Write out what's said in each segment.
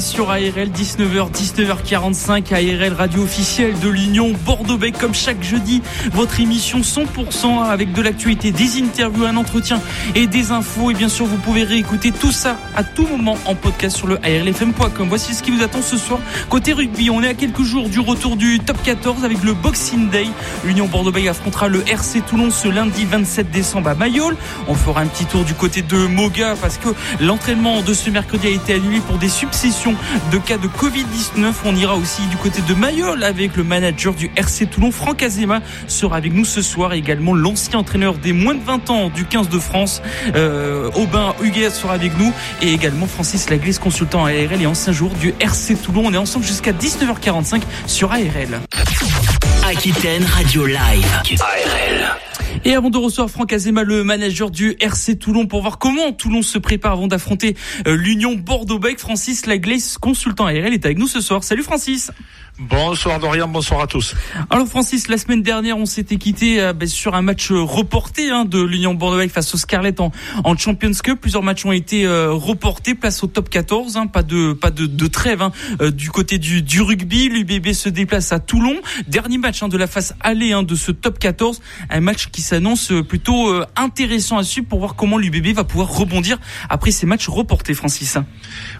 Sur ARL 19h 19h45 ARL radio officielle de l'Union Bordeaux-Bec. Comme chaque jeudi votre émission 100% avec de l'actualité des interviews un entretien et des infos. Et bien sûr vous pouvez réécouter tout ça à tout moment en podcast sur le ARLFM.com voici ce qui vous attend ce soir. Côté rugby on est à quelques jours du retour du top 14 avec le Boxing Day. l'Union Bordeaux-Bec affrontera le RC Toulon ce lundi 27 décembre à Mayol. On fera un petit tour du côté de Moga parce que l'entraînement de ce mercredi a été annulé pour des de cas de Covid-19. On ira aussi du côté de Mayol avec le manager du RC Toulon, Franck Azema, sera avec nous ce soir. Et également l'ancien entraîneur des moins de 20 ans du 15 de France, euh, Aubin Huguet sera avec nous. Et également Francis Laglaise, consultant ARL et ancien jour du RC Toulon. On est ensemble jusqu'à 19h45 sur ARL. Aquitaine Radio Live. ARL. Et avant de recevoir Franck Azema, le manager du RC Toulon, pour voir comment Toulon se prépare avant d'affronter euh, l'Union Bordeaux-Bec, Francis Laglaise, consultant ARL, est avec nous ce soir. Salut Francis Bonsoir Dorian, bonsoir à tous. Alors Francis, la semaine dernière, on s'était quitté euh, ben, sur un match euh, reporté hein, de l'Union Bordeaux face aux Scarlett en, en, Champions Cup. Plusieurs matchs ont été euh, reportés, place au top 14, hein, pas de pas de, de trêve hein, euh, du côté du, du rugby. L'UBB se déplace à Toulon. Dernier match hein, de la phase aller hein, de ce top 14, un match qui s'annonce plutôt intéressant à suivre pour voir comment l'UBB va pouvoir rebondir après ces matchs reportés, Francis.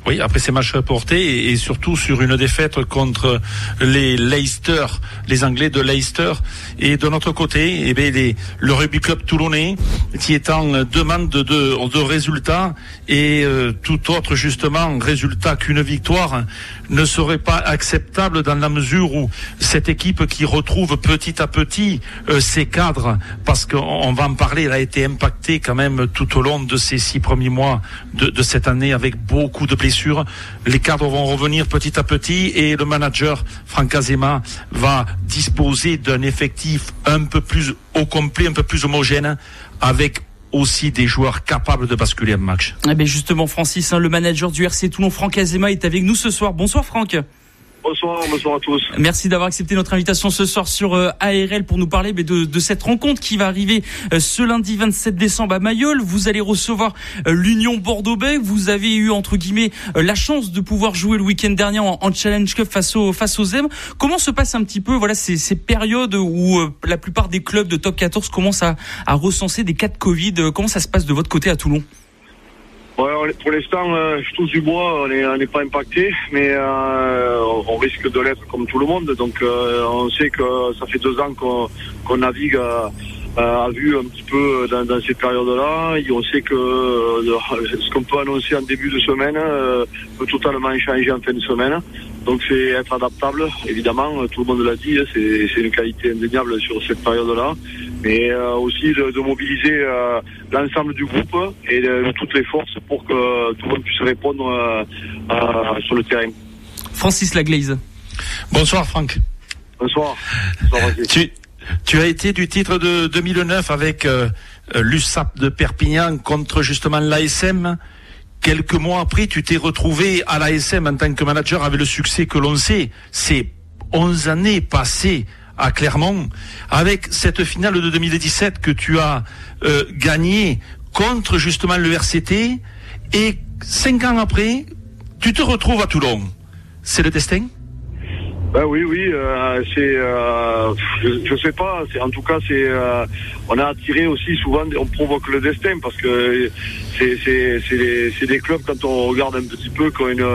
Oui, après ces matchs reportés et, et surtout sur une défaite contre les Leicester, les Anglais de Leicester. Et de notre côté, eh bien, le rugby club toulonnais qui est en demande de, de résultats et euh, tout autre justement résultat qu'une victoire ne serait pas acceptable dans la mesure où cette équipe qui retrouve petit à petit euh, ses cadres, parce qu'on va en parler, elle a été impactée quand même tout au long de ces six premiers mois de, de cette année avec beaucoup de blessures. Les cadres vont revenir petit à petit et le manager Franck Azema va disposer d'un effectif un peu plus au complet, un peu plus homogène, avec aussi des joueurs capables de basculer un match. Eh bien justement, Francis, hein, le manager du RC Toulon, Franck Azema, est avec nous ce soir. Bonsoir Franck. Bonsoir, bonsoir à tous. Merci d'avoir accepté notre invitation ce soir sur euh, ARL pour nous parler de, cette rencontre qui va arriver euh, ce lundi 27 décembre à Mayol. Vous allez recevoir euh, l'Union Bordeaux-Bègles. Vous avez eu entre guillemets la chance de pouvoir jouer le week-end dernier en, en, Challenge Cup face aux face aux M. Comment se passe un petit peu voilà ces, ces périodes où la plupart des clubs de top 14 commencent à, à recenser des cas de Covid? Comment ça se passe de votre côté à Toulon? Ouais, pour l'instant, euh, je touche du bois, on n'est pas impacté, mais euh, on risque de l'être comme tout le monde. Donc, euh, on sait que ça fait deux ans qu'on qu'on navigue à, à, vue un petit peu dans, dans ces périodes-là. Et on sait que euh, ce qu'on peut annoncer en début de semaine euh, peut totalement changer en fin de semaine. Donc, c'est être adaptable, évidemment, tout le monde l'a dit, hein, c'est une qualité indéniable sur cette période-là mais euh, aussi de, de mobiliser euh, l'ensemble du groupe et de, toutes les forces pour que tout le monde puisse répondre euh, sur le terrain. Francis Laglaise. Bonsoir Franck. Bonsoir. Bonsoir tu, tu as été du titre de 2009 avec l'USAP de Perpignan contre justement l'ASM. Quelques mois après, tu t'es retrouvé à l'ASM en tant que manager avec le succès que l'on sait. C'est 11 années passées à Clermont, avec cette finale de 2017 que tu as euh, gagnée contre justement le RCT, et cinq ans après, tu te retrouves à Toulon. C'est le destin? Ben oui, oui, euh, c'est, euh, je, je sais pas, c'est en tout cas c'est, euh, on a attiré aussi souvent, on provoque le destin parce que c'est, c'est, c'est, des, c'est des clubs quand on regarde un petit peu qui ont une,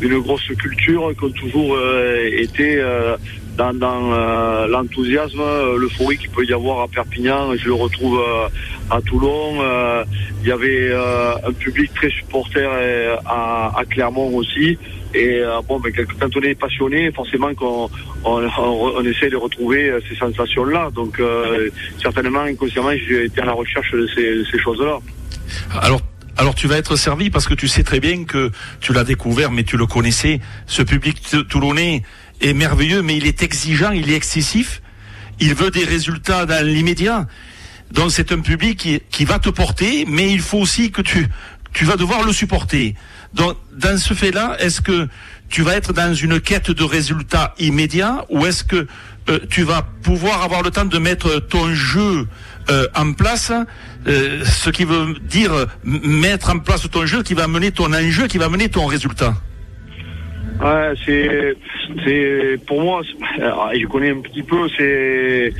une grosse culture, qui ont toujours euh, été euh, dans, dans euh, l'enthousiasme, l'euphorie qu'il peut y avoir à Perpignan. Je le retrouve à Toulon. Il y avait un public très supporter à, à Clermont aussi. Et bon, ben, quand on est passionné, forcément qu'on on, on, on, essaie de retrouver ces sensations-là. Donc, certainement, inconsciemment, j'ai été à la recherche de ces, ces choses-là. Alors, alors tu vas être servi parce que tu sais très bien que tu l'as découvert, mais tu le connaissais. Ce public toulonnais, est merveilleux, mais il est exigeant, il est excessif. Il veut des résultats dans l'immédiat. Donc c'est un public qui, qui, va te porter, mais il faut aussi que tu, tu vas devoir le supporter. Donc dans ce fait-là, est-ce que tu vas être dans une quête de résultats immédiats ou est-ce que euh, tu vas pouvoir avoir le temps de mettre ton jeu euh, en place, euh, ce qui veut dire mettre en place ton jeu qui va mener ton enjeu, qui va mener ton résultat? Ouais, c'est, c'est, pour moi, je connais un petit peu, c'est,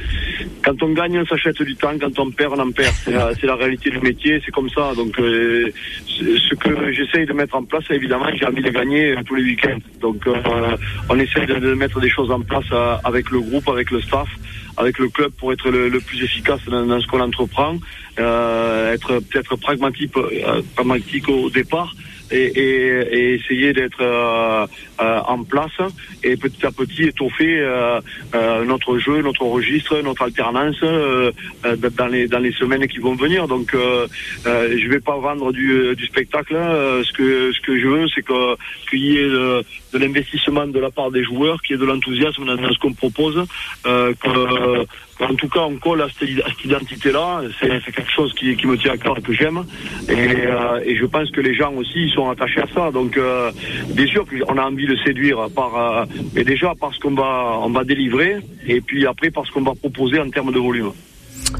quand on gagne, on s'achète du temps, quand on perd, on en perd. C'est la, réalité du métier, c'est comme ça. Donc, euh, ce que j'essaye de mettre en place, évidemment, j'ai envie de gagner tous les week-ends. Donc, euh, on essaie de, mettre des choses en place euh, avec le groupe, avec le staff, avec le club pour être le, plus efficace dans, ce qu'on entreprend, euh, être peut-être pragmatique, pragmatique au départ et, et, et essayer d'être euh, euh, en place et petit à petit étoffer euh, euh notre jeu, notre registre, notre alternance euh, dans les dans les semaines qui vont venir. Donc je vais pas vendre du, du spectacle. ce que ce que je veux, c'est qu'il y ait de, l'investissement de la part des joueurs, qu'il y ait de l'enthousiasme dans, ce qu'on propose, que en tout cas, on colle à cette, identité-là. C'est quelque chose qui, qui, me tient à cœur et que j'aime. Et, euh, et, je pense que les gens aussi sont attachés à ça. Donc, euh, bien sûr qu'on a envie de séduire par, euh, mais déjà parce qu'on va, on va délivrer, et puis après parce qu'on va proposer en termes de volume.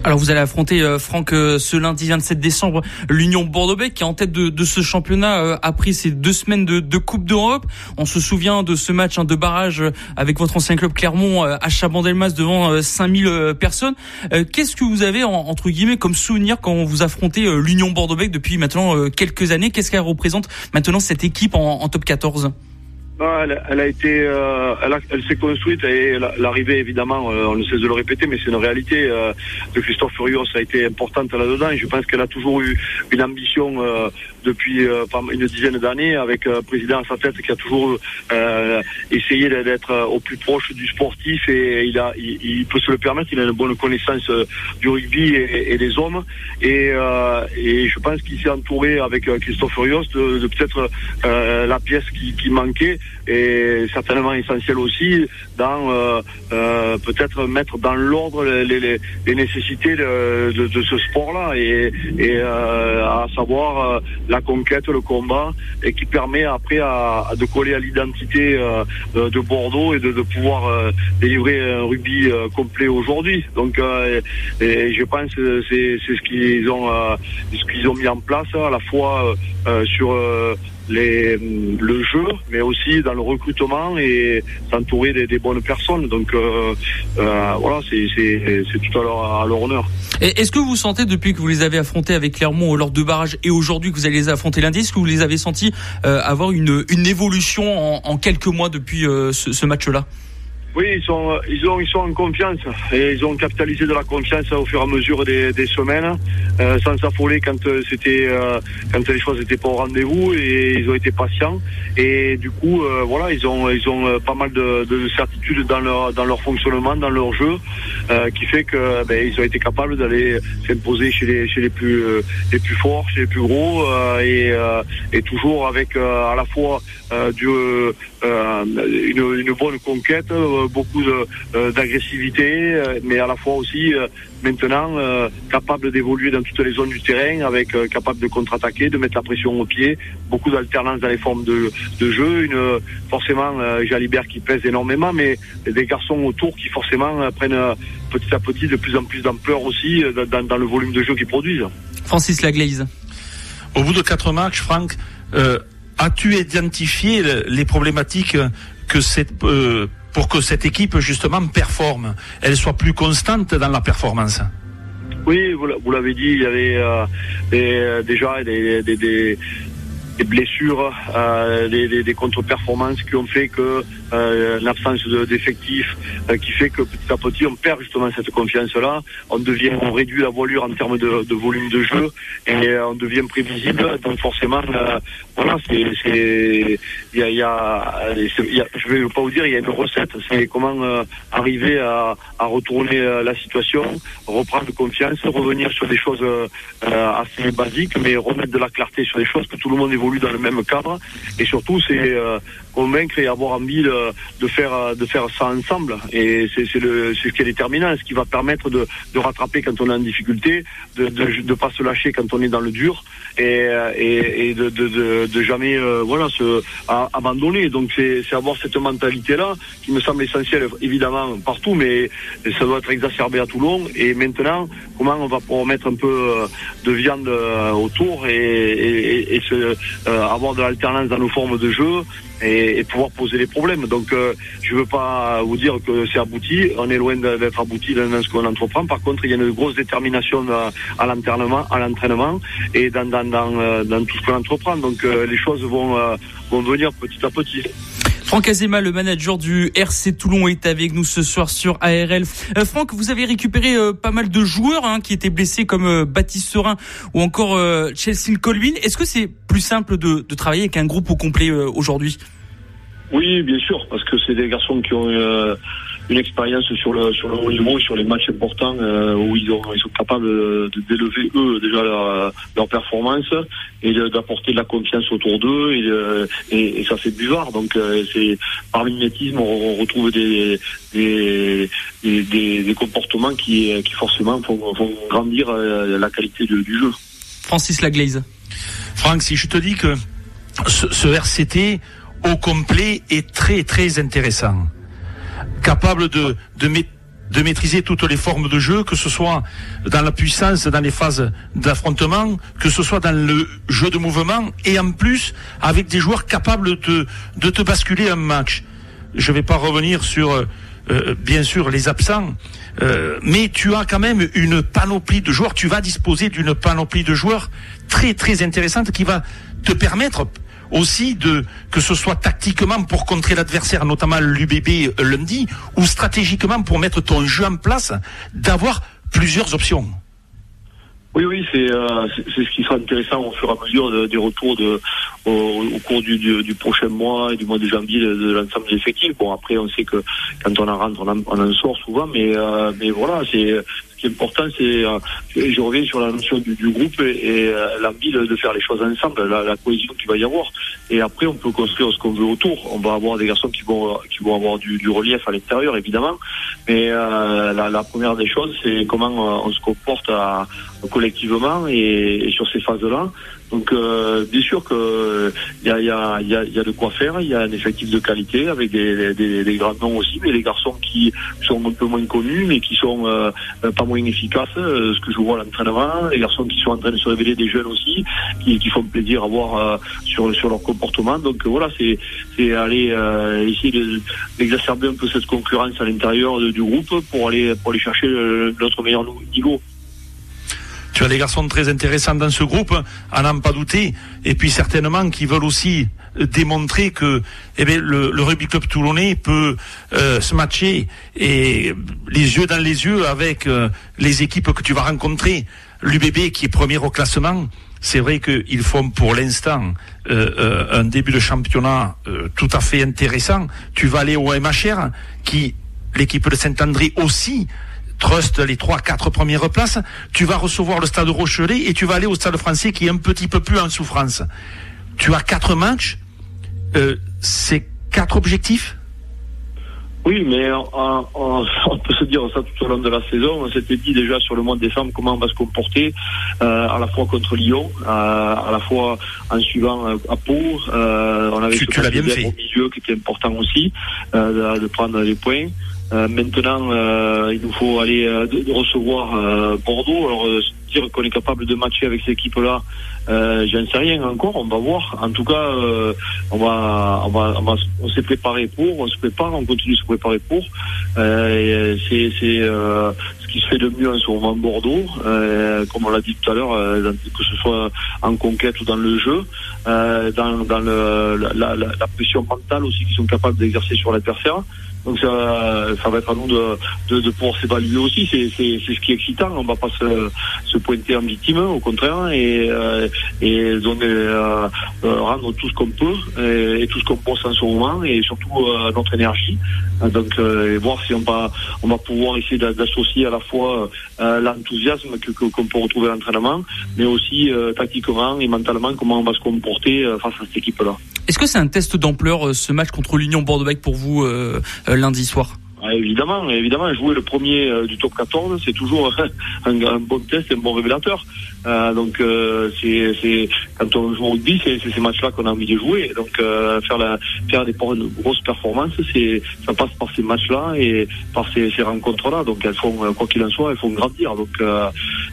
Alors vous allez affronter euh, Franck euh, ce lundi 27 décembre l'Union Bordeaux-Bègles qui est en tête de, ce championnat euh, après ces deux semaines de, Coupe d'Europe. On se souvient de ce match hein, de barrage avec votre ancien club Clermont à Chabandelmas devant 5000 personnes. Qu'est-ce que vous avez entre guillemets comme souvenir quand vous affrontez l'Union Bordeaux-Bègles depuis maintenant quelques années? Qu'est-ce qu'elle représente maintenant cette équipe en, en top 14 elle, elle, a été, euh, elle, elle s'est construite et l'arrivée évidemment, euh, on ne cesse de le répéter, mais c'est une réalité euh, de Christophe Furios a été importante là-dedans. Je pense qu'elle a toujours eu une ambition euh, depuis euh, une dizaine d'années avec un président à sa tête qui a toujours essayé d'être au plus proche du sportif et il a, il, peut se le permettre. Il a une bonne connaissance du rugby et, des hommes et, et je pense qu'il s'est entouré avec Christophe Furios de, de peut-être la pièce qui, qui manquait et certainement essentiel aussi dans euh, euh, peut-être mettre dans l'ordre les, les, les, nécessités de, de, de ce sport-là et, et euh, à savoir euh, la conquête, le combat et qui permet après à, à de coller à l'identité euh, de Bordeaux et de, de pouvoir délivrer un rugby complet aujourd'hui. Donc et je pense que c'est ce qu'ils ont ce qu'ils ont mis en place à la fois sur les, le jeu, mais aussi dans le recrutement et s'entourer des, bonnes personnes. Donc euh, euh, voilà, c'est tout à leur, honneur. Est-ce que vous sentez depuis que vous les avez affrontés avec Clermont lors de barrage et aujourd'hui que vous allez les affronter lundi, est-ce que vous les avez sentis euh, avoir une, une évolution en, quelques mois depuis euh, ce match-là? Oui, ils sont, ils ont, ils sont en confiance. Et ils ont capitalisé de la confiance au fur et à mesure des, des semaines, euh, sans s'affoler quand euh, c'était, euh, quand les choses n'étaient pas au rendez-vous et ils ont été patients. Et du coup, euh, voilà, ils ont, ils ont euh, pas mal de, de certitudes dans leur, dans leur fonctionnement, dans leur jeu, qui fait que ben, ils ont été capables d'aller s'imposer chez les, chez les plus, les plus forts, chez les plus gros et, et toujours avec à la fois du, une, une bonne conquête beaucoup euh, d'agressivité, euh, mais à la fois aussi euh, maintenant capable d'évoluer dans toutes les zones du terrain, avec capable de contre-attaquer, de mettre la pression au pied, beaucoup d'alternance dans les formes de, de jeu, une forcément Jalibert qui pèse énormément, mais des garçons autour qui forcément prennent petit à petit de plus en plus d'ampleur aussi dans, dans, le volume de jeu qu'ils produisent. Francis Laglaise. Au bout de quatre matchs, Franck, euh, as-tu identifié les problématiques que euh, pour que cette équipe justement performe, elle soit plus constante dans la performance? Oui, vous l'avez dit, il y avait euh, des, euh, déjà des, blessures, des contre-performances qui ont fait que euh, l'absence d'effectifs, euh, qui fait que petit à petit on perd justement cette confiance-là, on devient, on réduit la voilure en termes de, volume de jeu et euh, on devient prévisible. Donc forcément, euh, voilà, c'est, il y a, y, a, y a, je vais pas vous dire, il y a une recette. C'est comment euh, arriver à, à retourner la situation, reprendre confiance, revenir sur des choses assez basiques, mais remettre de la clarté sur des choses que tout le monde évolue dans le même cadre. Et surtout, c'est convaincre et avoir envie de, de faire de faire ça ensemble. Et c'est ce qui est déterminant, ce qui va permettre de, de rattraper quand on est en difficulté, de de pas se lâcher quand on est dans le dur et et, et de, de, jamais voilà se abandonner. Donc c'est c'est avoir cette mentalité là qui me semble essentielle évidemment partout, mais ça doit être exacerbé à Toulon. Et maintenant, comment on va pouvoir mettre un peu de viande autour et, et, et se, euh, avoir de l'alternance dans nos formes de jeu et, pouvoir poser les problèmes. Donc euh, je veux pas vous dire que c'est abouti, on est loin d'être abouti dans ce qu'on entreprend. Par contre, il y a une grosse détermination à, l'entraînement, à l'entraînement et dans, dans, dans, euh, dans, tout ce qu'on entreprend. Donc les choses vont, vont venir petit à petit. Franck Azema, le manager du RC Toulon, est avec nous ce soir sur ARL. Euh, Franck, vous avez récupéré euh, pas mal de joueurs hein, qui étaient blessés comme euh, Baptiste Serin ou encore Chelsea Colvin. Est-ce que c'est plus simple de, de, travailler avec un groupe au complet aujourd'hui? Oui, bien sûr, parce que c'est des garçons qui ont une expérience sur le sur le haut niveau, sur les matchs importants euh, où ils, ont, ils sont capables d'élever eux déjà leur, leur performance et d'apporter de la confiance autour d'eux et, et, et, ça fait buvard. Donc euh, c'est par mimétisme on, retrouve des des, des, des, comportements qui, qui forcément font, font grandir euh, la qualité de, du jeu. Francis Laglaise. Franck, si je te dis que ce, ce RCT au complet est très très intéressant capable de, de, de maîtriser toutes les formes de jeu, que ce soit dans la puissance, dans les phases d'affrontement, que ce soit dans le jeu de mouvement, et en plus avec des joueurs capables de, de te basculer un match. Je ne vais pas revenir sur, euh, bien sûr, les absents, euh, mais tu as quand même une panoplie de joueurs, tu vas disposer d'une panoplie de joueurs très très intéressante qui va te permettre aussi de que ce soit tactiquement pour contrer l'adversaire, notamment l'UBB euh, lundi, ou stratégiquement pour mettre ton jeu en place, d'avoir plusieurs options. Oui, oui, c'est euh, ce qui sera intéressant au fur et à mesure des retours de, au, cours du, du, prochain mois et du mois de janvier de, l'ensemble des effectifs. Bon, après, on sait que quand on en rentre, on en, on en sort souvent, mais euh, mais voilà, c'est qui est important, c'est, euh, je reviens sur la notion du, groupe et, euh, l'envie de, faire les choses ensemble, la, cohésion qu'il va y avoir. Et après, on peut construire ce qu'on veut autour. On va avoir des garçons qui vont, qui vont avoir du, relief à l'intérieur, évidemment. Mais euh, la, première des choses, c'est comment on se comporte collectivement et sur ces phases-là. Donc euh, bien sûr que il y a, y, a, y, a, y a de quoi faire, il y a un effectif de qualité avec des, des, des, grands noms aussi, mais les garçons qui sont un peu moins connus mais qui sont euh, pas moins efficaces, euh, ce que je vois à l'entraînement, les garçons qui sont en train de se révéler des jeunes aussi, qui, qui font plaisir à voir euh, sur, sur leur comportement. Donc voilà, c'est c'est aller essayer d'exacerber un peu cette concurrence à l'intérieur du groupe pour aller pour aller chercher notre meilleur niveau. Tu as des garçons très intéressants dans ce groupe, à n'en pas douter, et puis certainement qui veulent aussi démontrer que eh bien, le, rugby club toulonnais peut euh, se matcher et les yeux dans les yeux avec euh, les équipes que tu vas rencontrer. L'UBB qui est premier au classement, c'est vrai qu'ils font pour l'instant euh, un début de championnat tout à fait intéressant. Tu vas aller au MHR qui l'équipe de Saint-André aussi trust les trois, quatre premières places, tu vas recevoir le stade Rochelet et tu vas aller au stade français qui est un petit peu plus en souffrance. Tu as quatre matchs, euh, c'est quatre objectifs? Oui, mais on, peut se dire ça tout au long de la saison. On s'était dit déjà sur le mois de décembre comment on va se comporter, euh, à la fois contre Lyon, euh, à la fois en suivant à Pau. on avait tu, tu l'as bien fait. au milieu qui était important aussi, de prendre les points. Euh, maintenant, euh, il nous faut aller euh, recevoir Bordeaux. Alors, dire qu'on est capable de matcher avec cette équipe-là, j'en sais rien encore. On va voir. En tout cas, on va, on va, on, va, on s'est préparé pour, on se prépare, on continue de se préparer pour. c'est, c'est ce qui se fait de mieux en ce moment Bordeaux, comme on l'a dit tout à l'heure, que ce soit en conquête ou dans le jeu, dans, dans le, la, la, la pression mentale aussi qu'ils sont capables d'exercer sur l'adversaire. Donc ça, va être à nous de, pouvoir s'évaluer aussi. C'est, c'est, c'est ce qui est excitant. On va pas se, pointer en victime, au contraire, et, euh, et donner, euh, euh, rendre tout ce qu'on peut et, tout ce qu'on pense en ce moment, et surtout notre énergie. Donc voir si on va, on va pouvoir essayer d'associer à la fois l'enthousiasme que, qu'on peut retrouver à l'entraînement, mais aussi tactiquement et mentalement comment on va se comporter face à cette équipe-là. Est-ce que c'est un test d'ampleur ce match contre l'Union Bordeaux-Bègles pour vous lundi soir ah, évidemment, évidemment, jouer le premier euh, du top 14, c'est toujours un, bon test, un bon révélateur. Euh, donc euh, c'est quand on joue au rugby, c'est ces matchs-là qu'on a envie de jouer. Donc euh, faire la faire des grosses performances, c'est ça passe par ces matchs-là et par ces, ces rencontres-là. Donc elles font quoi qu'il en soit, elles font grandir. Donc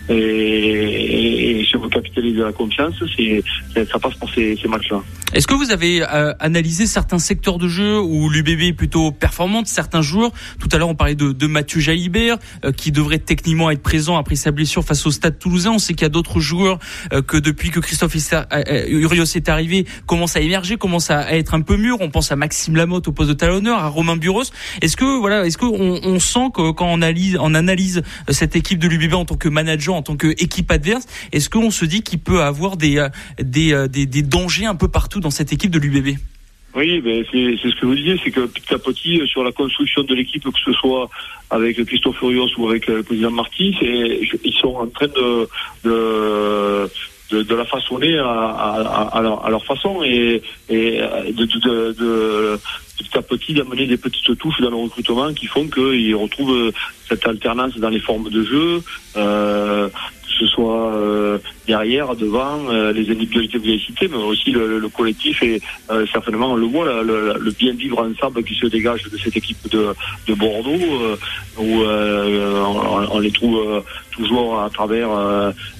et, et, et, si on veut capitaliser la confiance, c'est ça passe par ces, ces matchs-là. Est-ce que vous avez analysé certains secteurs de jeu où l'UBB est plutôt performante, certains joueurs Tout à l'heure, on parlait de, de Mathieu Jalibert qui devrait techniquement être présent après sa blessure face au Stade Toulousain. On sait qu'il y a d'autres joueurs euh, que depuis que Christophe euh, euh, Urios est arrivé commencent à émerger, commencent à être un peu mûrs. On pense à Maxime Lamotte au poste de talonneur, à Romain Buros. Est-ce que voilà, est-ce qu'on on sent que quand on analyse, on analyse cette équipe de l'UBB en tant que manager, en tant qu'équipe adverse, est-ce qu'on se dit qu'il peut avoir des, des, des, des dangers un peu partout dans cette équipe de l'UBB? Oui, ben c'est ce que vous disiez, c'est que petit à petit, sur la construction de l'équipe, que ce soit avec Christophe Furios ou avec le président Marty, ils sont en train de, de la façonner à, leur, façon et, et de, petit à petit d'amener des petites touches dans le recrutement qui font qu'ils retrouvent cette alternance dans les formes de jeu, euh, ce soit euh, derrière, devant, euh, les individualités que vous avez citées, mais aussi le, le collectif et euh, certainement on le voit, le, le, bien vivre ensemble qui se dégage de cette équipe de, de Bordeaux, euh, où on, on, les trouve toujours à travers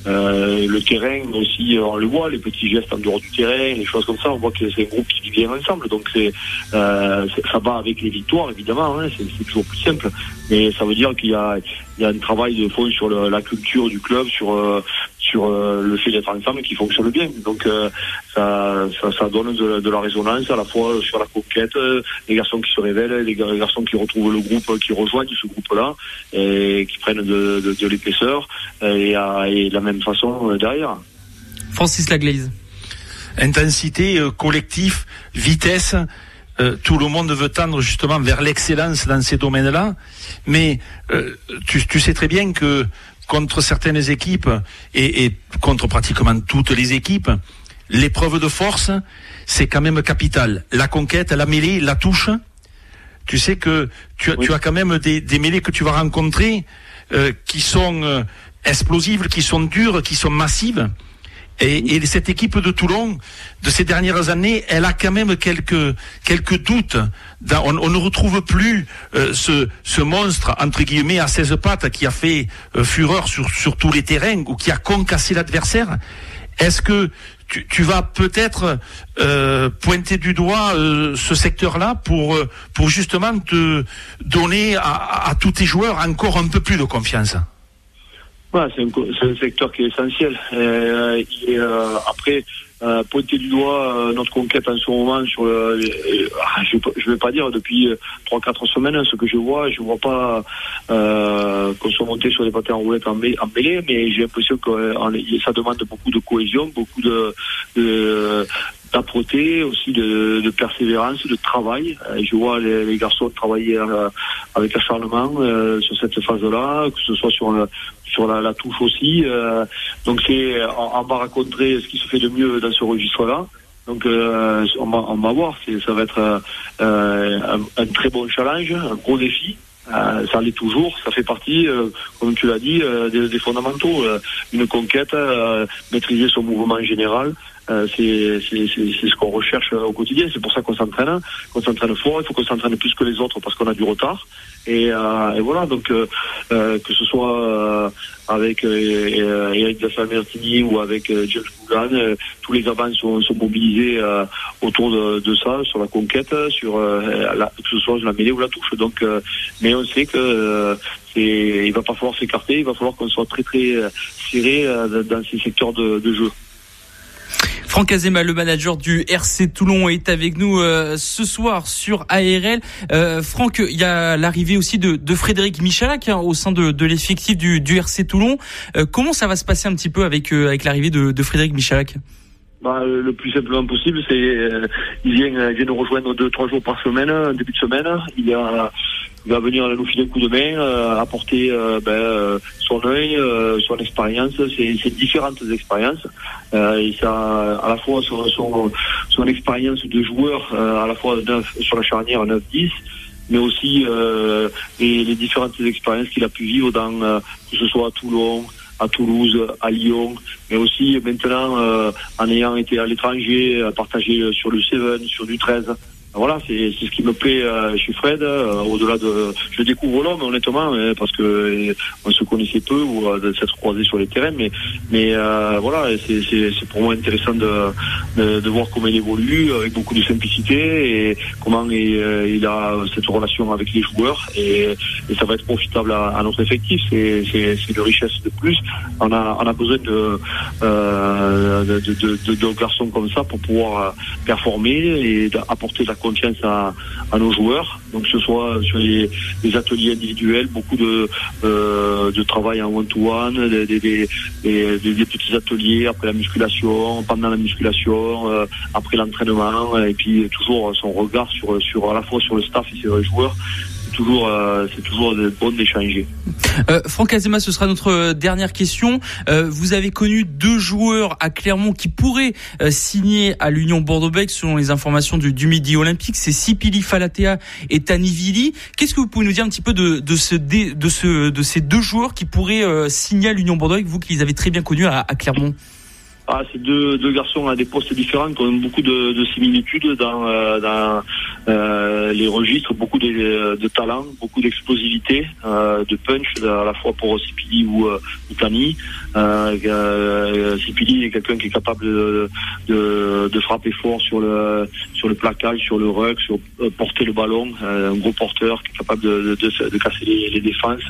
le terrain, mais aussi on le voit, les petits gestes en dehors du terrain, les choses comme ça, on voit que c'est un groupe qui vit ensemble, donc c'est ça va avec les victoires évidemment, hein, c'est toujours plus simple, mais ça veut dire qu'il y a, il y a un travail de fond sur la culture du club, sur sur euh, le fait d'être ensemble qui fonctionne bien. Donc euh, ça, ça, ça, donne de, de, la résonance à la fois sur la conquête, euh, les garçons qui se révèlent, les garçons qui retrouvent le groupe, qui rejoignent ce groupe-là et qui prennent de, de, de l'épaisseur et, et, de la même façon derrière. Francis Laglaise. Intensité, collectif, vitesse. Euh, tout le monde veut tendre justement vers l'excellence dans ces domaines-là, mais euh, tu, tu, sais très bien que contre certaines équipes et, et contre pratiquement toutes les équipes, l'épreuve de force, c'est quand même capital. La conquête, la mêlée, la touche, tu sais que tu, tu as quand même des, des, mêlées que tu vas rencontrer euh, qui sont euh, explosives, qui sont dures, qui sont massives. Et, et, cette équipe de Toulon, de ces dernières années, elle a quand même quelques, quelques doutes. On, ne retrouve plus euh, ce, ce, monstre, entre guillemets, à 16 pattes qui a fait euh, fureur sur, sur tous les terrains ou qui a concassé l'adversaire. Est-ce que tu, vas peut-être euh, pointer du doigt ce secteur-là pour, pour justement te donner à, à tous tes joueurs encore un peu plus de confiance? C'est un, secteur qui est essentiel. Euh, euh, après, euh, pointer du doigt notre conquête en ce moment ah, je, je vais pas dire depuis trois quatre semaines ce que je vois je vois pas qu'on soit monté sur des patins en roulette en, mêlée mais j'ai l'impression que ça demande beaucoup de cohésion beaucoup de d'âpreté, aussi de, persévérance, de travail. je vois les, garçons travailler euh, avec acharnement euh, sur cette phase-là, que ce soit sur, le, sur la, touche aussi. Euh, donc c'est, on, on, va raconter ce qui se fait de mieux dans ce registre-là. Donc euh, on, va, voir, ça va être un, très bon challenge, un gros défi. Euh, ça l'est toujours, ça fait partie, euh, comme tu l'as dit, euh, des, fondamentaux. une conquête, maîtriser son mouvement général, c'est ce qu'on recherche au quotidien. C'est pour ça qu'on s'entraîne, qu'on s'entraîne fort. Il faut qu'on s'entraîne plus que les autres parce qu'on a du retard. Et, euh, et voilà, donc euh, euh, que ce soit avec Eric Dassamertini ou avec James Bougan, tous les avants sont, sont mobilisés autour de, de, ça, sur la conquête, sur la, que ce soit la mêlée ou la touche. Donc, mais on sait que il va pas falloir s'écarter, il va falloir qu'on soit très très serré dans ces secteurs de, de jeu. Franck Azema, le manager du RC Toulon, est avec nous euh, ce soir sur ARL. Euh, Franck, il y a l'arrivée aussi de, de Frédéric Michalak hein, au sein de, de l'effectif du, du, RC Toulon. Euh, comment ça va se passer un petit peu avec, euh, avec l'arrivée de, de Frédéric Michalak? Bah, le plus simplement possible, c'est il vient, il vient nous rejoindre deux trois jours par semaine, début de semaine. Il a il va venir nous filer un coup de main, euh, apporter euh, ben, euh, son œil, son expérience, c'est différentes expériences. à la fois son, expérience de joueur, à la fois sur la charnière 9-10, mais aussi les, différentes expériences qu'il a pu vivre dans que ce soit à Toulon, à Toulouse, à Lyon, mais aussi maintenant en ayant été à l'étranger, partagé sur le 7, sur du 13 voilà, c'est ce qui me plaît euh, chez Fred. Euh, au-delà de, je découvre l'homme honnêtement, hein, parce que euh, on se connaissait peu ou de s'être croisé sur les terrains, mais mais voilà, c'est pour moi intéressant de, de, voir comment il évolue avec beaucoup de simplicité et comment il, il a cette relation avec les joueurs et, et ça va être profitable à, à notre effectif. C'est une richesse de plus. On a on a besoin de de, de, de, garçons comme ça pour pouvoir performer et apporter la confiance à, à, nos joueurs. Donc que ce soit sur les, ateliers individuels, beaucoup de, euh, de travail en one-to-one, des, des, petits ateliers après la musculation, pendant la musculation, euh, après l'entraînement, et puis toujours son regard sur, sur à la fois sur le staff et sur les joueurs toujours, euh, c'est toujours bon d'échanger. Euh, Franck Azema, ce sera notre euh, dernière question. Euh, vous avez connu deux joueurs à Clermont qui pourraient signer à l'Union Bordeaux-Bègles selon les informations du, Midi Olympique. C'est Sipili Falatea et Tani Vili. Qu'est-ce que vous pouvez nous dire un petit peu de, de, ce, de, ce, de ces deux joueurs qui pourraient signer à l'Union Bordeaux-Bègles, vous qui les avez très bien connus à Clermont? Ah, c'est deux, garçons à des postes différents qui ont beaucoup de, de similitudes dans, euh, euh, les registres, beaucoup de, talent, beaucoup d'explosivité, euh, de punch à la fois pour Sipili ou, ou Tani. Sipili est quelqu'un qui est capable de, frapper fort sur le sur le sur le ruck, sur porter le ballon, un gros porteur qui est capable de, casser les, défenses.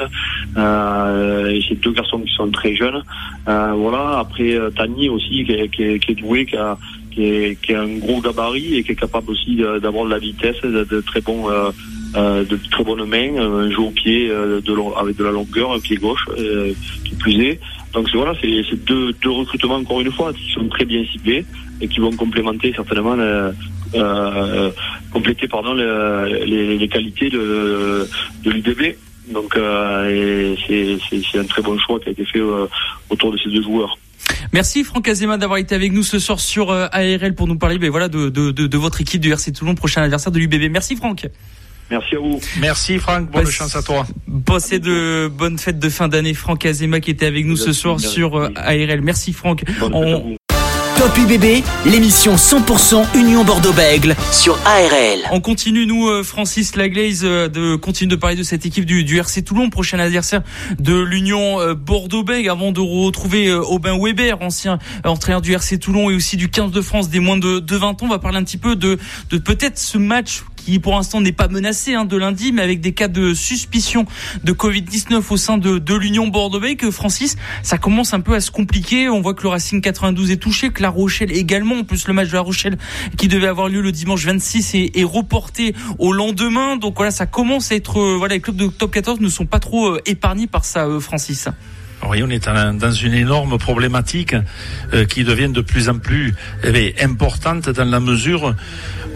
et c'est deux garçons qui sont très jeunes. voilà. Après Tani aussi qui est, doué, qui a, qui, est, un gros gabarit et qui est capable aussi d'avoir de la vitesse, de, très bons euh, euh, de très bonnes mains, un jeu au pied euh, de, avec de la longueur, un pied gauche qui plus est. Donc voilà, c'est deux, recrutements encore une fois qui sont très bien ciblés et qui vont complémenter certainement euh, compléter pardon les, qualités de, de l'UDB. Donc euh, c'est un très bon choix qui a été fait autour de ces deux joueurs. Merci Franck Azema d'avoir été avec nous ce soir sur euh, ARL pour nous parler ben voilà, de, de, de, votre équipe du RC Toulon, prochain adversaire de l'UBB. Merci Franck. Merci à vous. Merci Franck, bonne chance à toi. Passez de bonnes fêtes de fin d'année. Franck Azema qui était avec nous ce soir sur euh, ARL. Merci Franck. Top UBB, l'émission 100% Union Bordeaux-Bègle sur ARL. On continue, nous, euh, Francis Laglaise, euh, de continuer de parler de cette équipe du, du RC Toulon, prochain adversaire de l'Union euh, Bordeaux-Bègle, avant de retrouver Aubin Weber, ancien entraîneur du RC Toulon et aussi du 15 de France des moins de, de 20 ans. On va parler un petit peu de, de peut-être ce match qui pour l'instant n'est pas menacé hein, de lundi, mais avec des cas de suspicion de Covid-19 au sein de, de l'Union Bordeaux-Bègles, Francis, ça commence un peu à se compliquer. On voit que le Racing 92 est touché, que La Rochelle également, en plus le match de La Rochelle qui devait avoir lieu le dimanche 26 est, est reporté au lendemain. Donc voilà, ça commence à être, euh, voilà, les clubs de top 14 ne sont pas trop euh, épargnés par ça, euh, On est dans une énorme problématique qui devient de plus en plus eh importante dans la mesure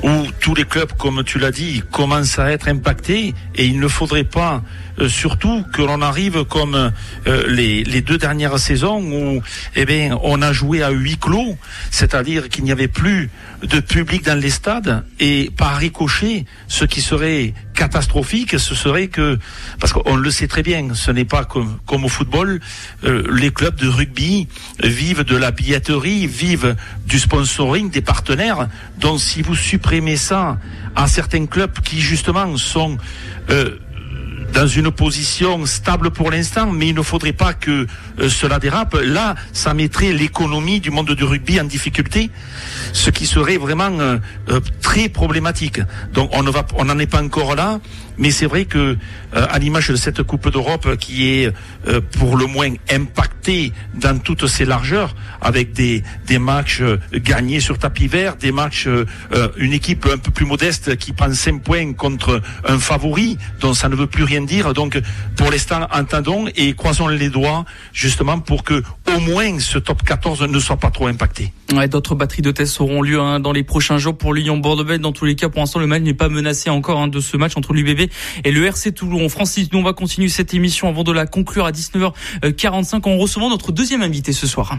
où tous les clubs, comme tu l'as dit, commencent à être impactés et il ne faudrait pas euh, surtout que l'on arrive comme euh, les, deux dernières saisons où eh bien, on a joué à huis clos, c'est-à-dire qu'il n'y avait plus de public dans les stades et par ricochet, ce qui serait catastrophique, ce serait que, parce qu'on le sait très bien, ce n'est pas comme, au football, euh, les clubs de rugby vivent de la billetterie, vivent du sponsoring des partenaires. Donc si vous supprimez ça à certains clubs qui justement sont euh, dans une position stable pour l'instant, mais il ne faudrait pas que euh, cela dérape. Là, ça mettrait l'économie du monde du rugby en difficulté, ce qui serait vraiment euh, euh, très problématique. Donc on ne va, on n'en est pas encore là, Mais c'est vrai que à l'image de cette Coupe d'Europe qui est pour le moins impactée dans toutes ses largeurs, avec des des matchs gagnés sur tapis vert, des matchs une équipe un peu plus modeste qui prend 5 points contre un favori, dont ça ne veut plus rien dire. Donc pour l'instant, entendons et croisons les doigts justement pour que au moins ce top 14 ne soit pas trop impacté. Ouais, D'autres batteries de tests auront lieu hein, dans les prochains jours pour Lyon Bordeaux. Dans tous les cas, pour l'instant, le match n'est pas menacé encore hein, de ce match entre l'UBB et le RC Toulon. Francis, nous on va continuer cette émission avant de la conclure à 19h45 en recevant notre deuxième invité ce soir.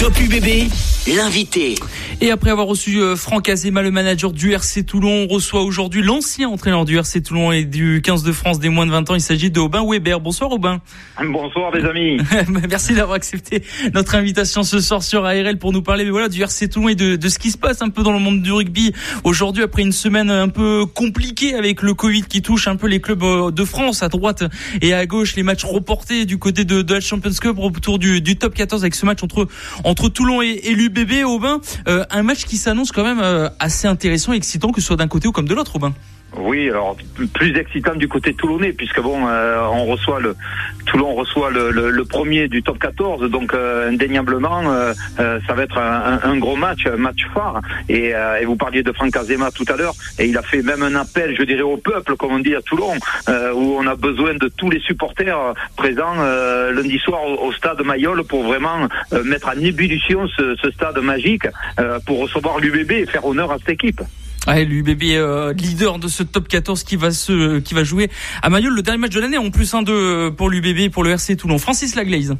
Top UBB, l'invité. Et après avoir reçu euh, Franck Azema, le manager du RC Toulon, on reçoit aujourd'hui l'ancien entraîneur du RC Toulon et du 15 de France des moins de 20 ans. Il s'agit de Aubin Weber. Bonsoir Aubin. Bonsoir les amis. Merci d'avoir accepté notre invitation ce soir sur ARL pour nous parler voilà, du RC Toulon et de, de ce qui se passe un peu dans le monde du rugby aujourd'hui après une semaine un peu compliquée avec le Covid qui touche un peu les clubs euh, de France à droite et à gauche, les matchs reportés du côté de, de la Champions Cup autour du, du top 14 avec ce match entre entre Toulon et, l'UBB, Aubin. Euh, un match qui s'annonce quand même euh, assez intéressant et excitant, que ce soit d'un côté ou comme de l'autre, Aubin. Oui, alors plus excitant du côté toulonnais, puisque bon, euh, on reçoit le Toulon reçoit le, le, premier du top 14, donc euh, indéniablement, euh, ça va être un, gros match, un match phare. Et, et, vous parliez de Franck Azema tout à l'heure, et il a fait même un appel, je dirais, au peuple, comme on dit à Toulon, où on a besoin de tous les supporters présents lundi soir au, stade Mayol pour vraiment mettre en ébullition ce, ce stade magique pour recevoir l'UBB et faire honneur à cette équipe. Ouais, l'UBB euh, leader de ce top 14 qui va se qui va jouer à Mayol le dernier match de l'année en plus un de pour l'UBB pour le RC Toulon. Francis Laglaise.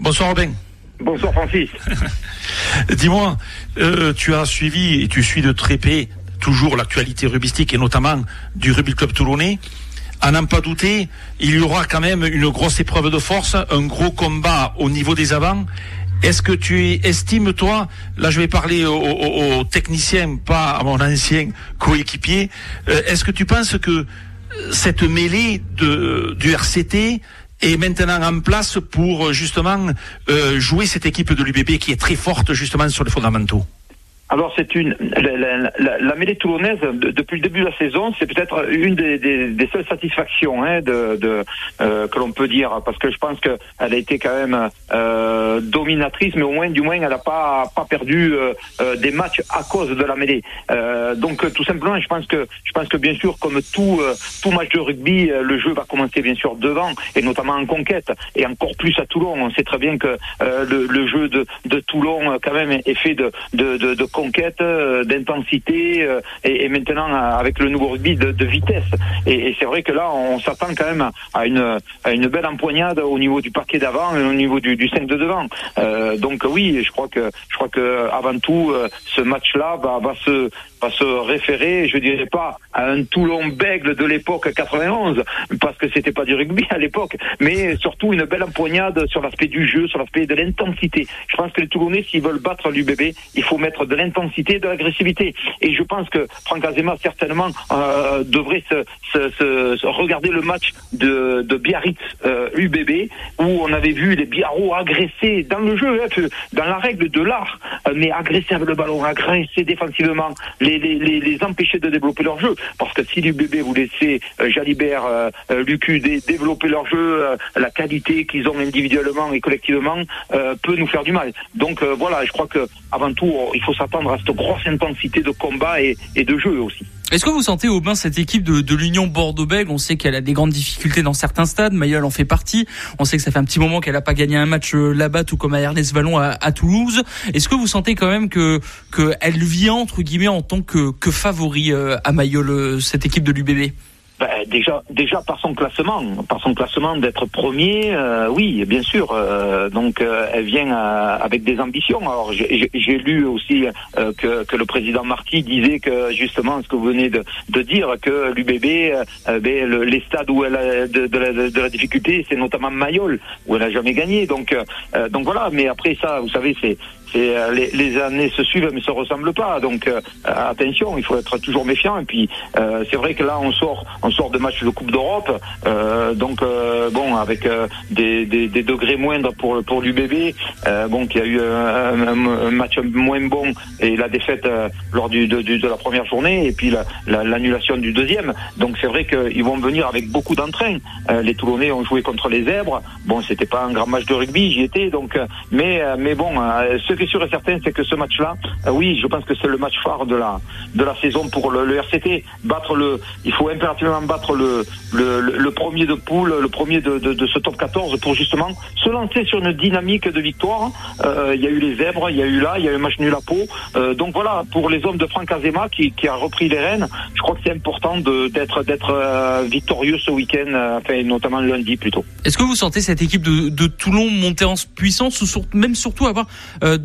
Bonsoir Robin. Bonsoir Francis. Dis-moi, euh, tu as suivi et tu suis de très près toujours l'actualité rubistique et notamment du Rugby Club Toulonnais. À n'en pas douter, il y aura quand même une grosse épreuve de force, un gros combat au niveau des avants est-ce que tu estimes, toi, là je vais parler aux, techniciens, pas à mon ancien coéquipier, euh, est-ce que tu penses que cette mêlée de, du RCT est maintenant en place pour justement euh, jouer cette équipe de l'UBB qui est très forte justement sur les fondamentaux? Alors c'est une la, la, la, mêlée toulonnaise depuis le début de la saison, c'est peut-être une des, des, des, seules satisfactions hein, de, de euh, que l'on peut dire parce que je pense qu'elle a été quand même euh, dominatrice, mais au moins du moins elle n'a pas pas perdu euh, euh, des matchs à cause de la mêlée. Euh, donc tout simplement, je pense que je pense que bien sûr comme tout tout match de rugby, le jeu va commencer bien sûr devant et notamment en conquête et encore plus à Toulon. On sait très bien que le, le, jeu de, de Toulon quand même est fait de, de, de conquête, euh, d'intensité euh, et, maintenant euh, avec le nouveau rugby de, vitesse. Et, c'est vrai que là, on s'attend quand même à une, à une belle empoignade au niveau du paquet d'avant et au niveau du, du 5 de devant. Donc oui, je crois que je crois que avant tout, ce match-là va, va se va se référer, je dirais pas à un Toulon-Bègle de l'époque 91, parce que c'était pas du rugby à l'époque, mais surtout une belle empoignade sur l'aspect du jeu, sur l'aspect de l'intensité. Je pense que les Toulonnais, s'ils veulent battre l'UBB, il faut mettre de l'intensité, de l'agressivité. Et je pense que Franck Azema, certainement, euh, devrait se, regarder le match de, de Biarritz euh, UBB, où on avait vu les Biarros agresser dans le jeu, hein, dans la règle de l'art, euh, mais agresser avec le ballon, agresser défensivement, les, les, empêcher de développer leur jeu. Parce que si l'UBB vous laissez euh, Jalibert, euh, euh Lucu développer leur jeu, euh, la qualité qu'ils ont individuellement et collectivement peut nous faire du mal. Donc voilà, je crois que avant tout, il faut s'attendre à cette grosse intensité de combat et, de jeu aussi. Est-ce que vous sentez au bain cette équipe de, l'Union Bordeaux-Bègles? On sait qu'elle a des grandes difficultés dans certains stades. Mayol en fait partie. On sait que ça fait un petit moment qu'elle n'a pas gagné un match euh, là-bas, tout comme à Ernest Vallon à, à Toulouse. Est-ce que vous sentez quand même que qu'elle vient entre guillemets en tant que, que favori euh, à Mayol euh, cette équipe de l'UBB ben, déjà, déjà par son classement, par son classement d'être premier, euh, oui, bien sûr. Euh, donc, euh, elle vient avec des ambitions. Alors, j'ai lu aussi que, que, le président Marty disait que justement ce que vous venez de, de dire, que l'UBB, ben, le, les stades où elle a de, de, la, de la, difficulté, c'est notamment Mayol où elle a jamais gagné. Donc, donc voilà. Mais après ça, vous savez, c'est c'est euh, les, les, années se suivent mais se ressemblent pas. Donc euh, attention, il faut être toujours méfiant. Et puis euh, c'est vrai que là on sort, on sort de matchs de Coupe d'Europe, donc bon avec des, des, des, degrés moindres pour pour l'UBB, bon qui a eu un, un, match moins bon et la défaite lors du, de, de, la première journée et puis l'annulation la, du deuxième. Donc c'est vrai qu'ils vont venir avec beaucoup d'entrain. les Toulonnais ont joué contre les Zèbres. Bon, c'était pas un grand match de rugby, j'y étais. Donc, mais mais bon, qui est sûr et certain, c'est que ce match-là, euh, oui, je pense que c'est le match phare de la de la saison pour le, RCT. Battre le, il faut impérativement battre le le, le premier de poule, le premier de, de, ce top 14 pour justement se lancer sur une dynamique de victoire. Euh, il y a eu les zèbres, il y a eu là, il y a eu un match nul à peau. Euh, donc voilà, pour les hommes de Franck Azema qui, qui a repris les rênes, je crois que c'est important d'être d'être victorieux ce week-end, enfin notamment lundi plutôt. Est-ce que vous sentez cette équipe de, de Toulon monter en puissance ou même surtout avoir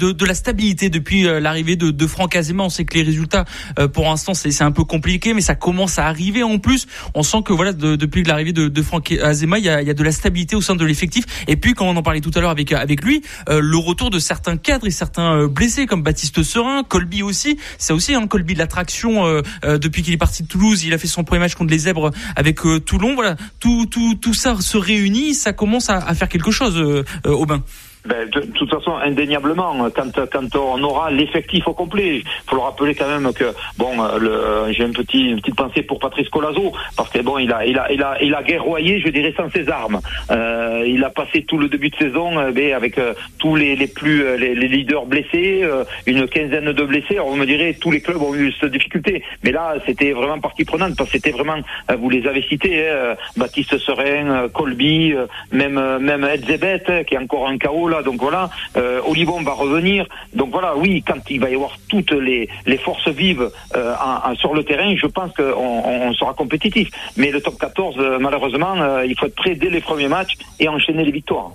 de la stabilité depuis l'arrivée de, de Franck Azema On sait que les résultats pour l'instant c'est un peu compliqué, mais ça commence à arriver en plus. On sent que voilà de, depuis l'arrivée de, de Franck Azema, il y a, il y a de la stabilité au sein de l'effectif. Et puis, quand on en parlait tout à l'heure avec avec lui, euh, le retour de certains cadres et certains euh, blessés comme Baptiste Serin, Colby aussi. C'est aussi hein, Colby de l'attraction euh, depuis qu'il est parti de Toulouse. Il a fait son premier match contre les Zèbres avec Toulon. Voilà, tout tout tout ça se réunit, ça commence à, à faire quelque chose, Aubin. Ben, de, toute façon, indéniablement, quand, quand on aura l'effectif au complet, il faut le rappeler quand même que bon, le, j'ai un petit, une petite pensée pour Patrice Colazo parce que bon, il a, il a, il a, il a guerroyé, je dirais, sans ses armes. Euh, il a passé tout le début de saison euh, ben, avec euh, tous les, les plus, euh, les, leaders blessés, une quinzaine de blessés. Alors, on me dirait tous les clubs ont eu cette difficulté, mais là, c'était vraiment partie prenante parce que c'était vraiment, vous les avez cités, hein, Baptiste Serein, Colby, même, même Edzebet qui est encore en chaos donc voilà, euh, Olivon va revenir. Donc voilà, oui, quand il va y avoir toutes les, les forces vives euh, sur le terrain, je pense qu'on on sera compétitif. Mais le top 14, euh, malheureusement, euh, il faut être prêt dès les premiers matchs et enchaîner les victoires.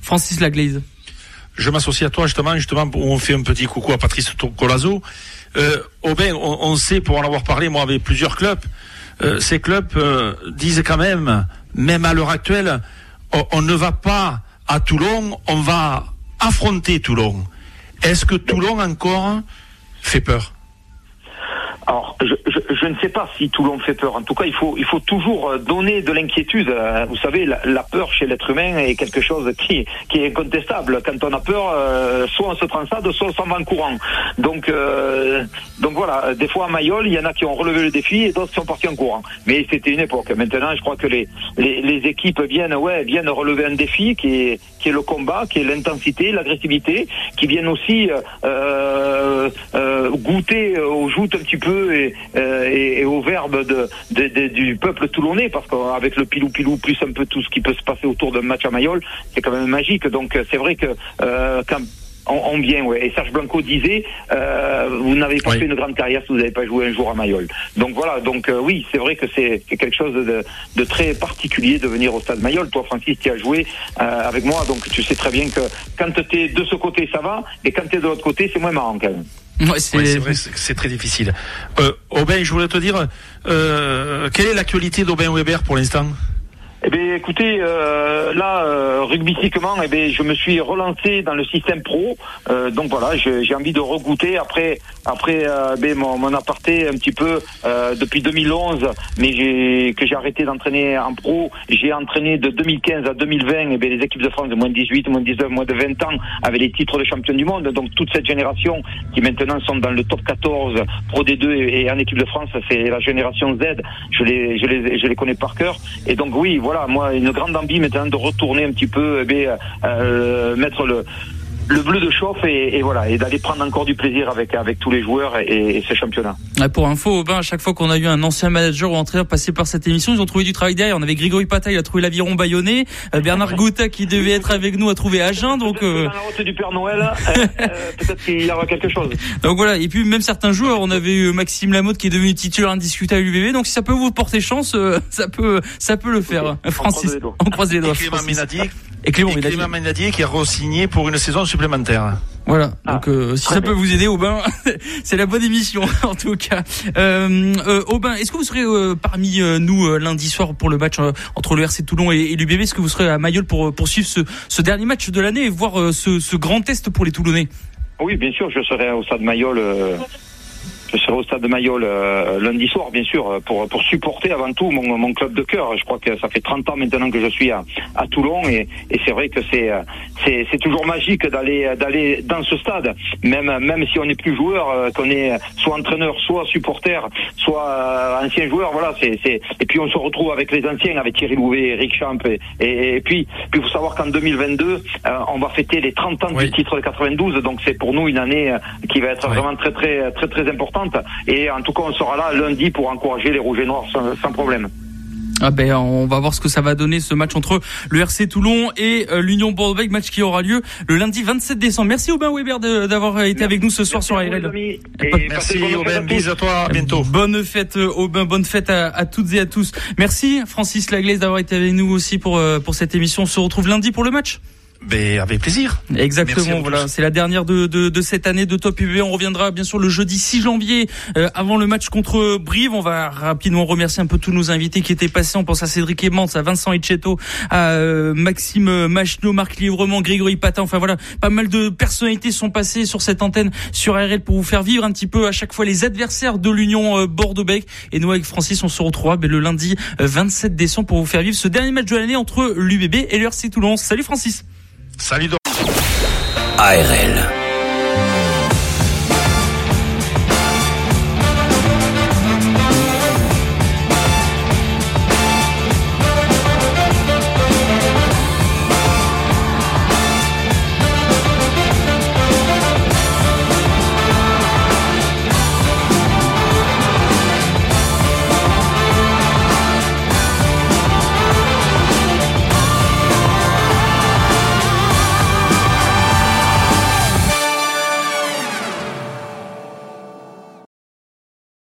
Francis Laglaise. Je m'associe à toi justement, justement, on fait un petit coucou à Patrice Colazo. Euh, Aubin, on, on, sait, pour en avoir parlé, moi, avec plusieurs clubs, ces clubs disent quand même, même à l'heure actuelle, on ne va pas à Toulon, on va affronter Toulon. Est-ce que Toulon encore fait peur? Alors, je, je, ne sais pas si Toulon fait peur. En tout cas, il faut, il faut toujours euh, donner de l'inquiétude. Euh, vous savez, la, peur chez l'être humain est quelque chose qui, qui est incontestable. Quand on a peur, euh, soit on se transade, soit on s'en va en courant. Donc, donc voilà, des fois à Mayol, il y en a qui ont relevé le défi et d'autres sont partis en courant. Mais c'était une époque. Maintenant, je crois que les, les, les, équipes viennent, ouais, viennent relever un défi qui est, qui est le combat, qui est l'intensité, l'agressivité, qui viennent aussi goûter aux joutes un petit peu euh, et, au verbe de, du peuple toulonnais, parce qu'avec le pilou-pilou, plus un peu tout ce qui peut se passer autour d'un match à Mayol, c'est quand même magique. Donc c'est vrai que euh, quand on, vient, ouais. Et Serge Blanco disait, euh, vous n'avez pas fait une grande carrière si vous n'avez pas joué un jour à Mayol. Donc voilà, donc oui, c'est vrai que c'est quelque chose de, très particulier de venir au stade Mayol. Toi, Francis, tu as joué avec moi, donc tu sais très bien que quand tu es de ce côté, ça va, et quand tu es de l'autre côté, c'est moins marrant quand même. Ouais, c'est vrai, c'est très difficile. Euh, Aubin, je voulais te dire, euh, quelle est l'actualité d'Aubin Weber pour l'instant? Eh bien, écoutez, euh, là, euh, rugbystiquement, eh bien, je me suis relancé dans le système pro. Euh, donc voilà, j'ai envie de regoûter après, après euh, ben, mon, mon, aparté un petit peu euh, depuis 2011, mais que j'ai arrêté d'entraîner en pro. J'ai entraîné de 2015 à 2020 eh bien, les équipes de France de moins de 18, moins de 19, moins de 20 ans avec les titres de champion du monde. Donc toute cette génération qui maintenant sont dans le top 14 pro D2 et, et en équipe de France, c'est la génération Z. Je les, je les, je les connais par cœur. Et donc oui, moi, une grande envie maintenant de retourner un petit peu, eh euh, mettre le le bleu de chauffe et, voilà et d'aller prendre encore du plaisir avec avec tous les joueurs et, ce championnat. Pour info, Aubin, à chaque fois qu'on a eu un ancien manager ou entraîneur passer par cette émission, ils ont trouvé du travail derrière. On avait Grégory Pata, il a trouvé l'aviron bayonnais. Euh, Bernard Gouta qui devait être avec nous a trouvé Agen. Donc euh... dans la route du Père Noël, euh, euh, peut-être qu'il y aura quelque chose. Donc voilà. Et puis même certains joueurs, on avait eu Maxime Lamotte qui est devenu titulaire indiscutable à l'UBB. Donc si ça peut vous porter chance, ça peut ça peut le faire. Francis, on croise les doigts. Et Clément, Ménadier qui a re-signé pour une saison supplémentaire. Voilà. Ah, Donc euh, si ça peut vous aider, Aubin, c'est la bonne émission en tout cas. Euh, euh, Aubin, est-ce que vous serez euh, parmi euh, nous lundi soir pour le match entre le RC Toulon et, et l'UBB Est-ce que vous serez à Mayol pour poursuivre ce, ce, dernier match de l'année et voir ce, ce, grand test pour les Toulonnais? Oui, bien sûr, je serai au Stade Mayol je serai au stade de Mayol euh, lundi soir, bien sûr, pour, pour supporter avant tout mon, mon club de cœur. Je crois que ça fait 30 ans maintenant que je suis à, à Toulon et, et c'est vrai que c'est, c'est, c'est toujours magique d'aller, d'aller dans ce stade, même, même si on n'est plus joueur, euh, qu'on est soit entraîneur, soit supporter, soit euh, ancien joueur. Voilà, c'est, c'est, et puis on se retrouve avec les anciens, avec Thierry Louvet, Eric Champ. Et, et, puis, puis il faut savoir qu'en 2022, on va fêter les 30 ans du titre de 92, donc c'est pour nous une année qui va être vraiment très, très, très, très importante. Et en tout cas, on sera là lundi pour encourager les Rouges et Noirs sans, problème. Ah ben on va voir ce que ça va donner ce match entre le RC Toulon et euh, l'Union bordeaux match qui aura lieu le lundi 27 décembre. Merci Aubin Weber d'avoir été avec nous ce soir sur ARL. Merci Aubin, bisous à toi, à bientôt. Bonne fête euh, Aubin, bonne fête à, toutes et à tous. Merci Francis Laglaise d'avoir été avec nous aussi pour euh, pour cette émission. On se retrouve lundi pour le match. Ben, avec plaisir. Exactement, voilà, c'est la dernière de, de, de, cette année de Top UV. On reviendra bien sûr le jeudi 6 janvier euh, avant le match contre Brive. On va rapidement remercier un peu tous nos invités qui étaient passés. On pense à Cédric Emans, à Vincent Etcheto, à euh, Maxime Machino, Marc Livrement, Grégory Patin. Enfin voilà, pas mal de personnalités sont passées sur cette antenne sur RL pour vous faire vivre un petit peu à chaque fois les adversaires de l'Union euh, Bordeaux-Bec. Et nous avec Francis, on se retrouvera ben, le lundi 27 décembre pour vous faire vivre ce dernier match de l'année entre l'UBB et le RC Toulon. Salut Francis. Salut. ARL.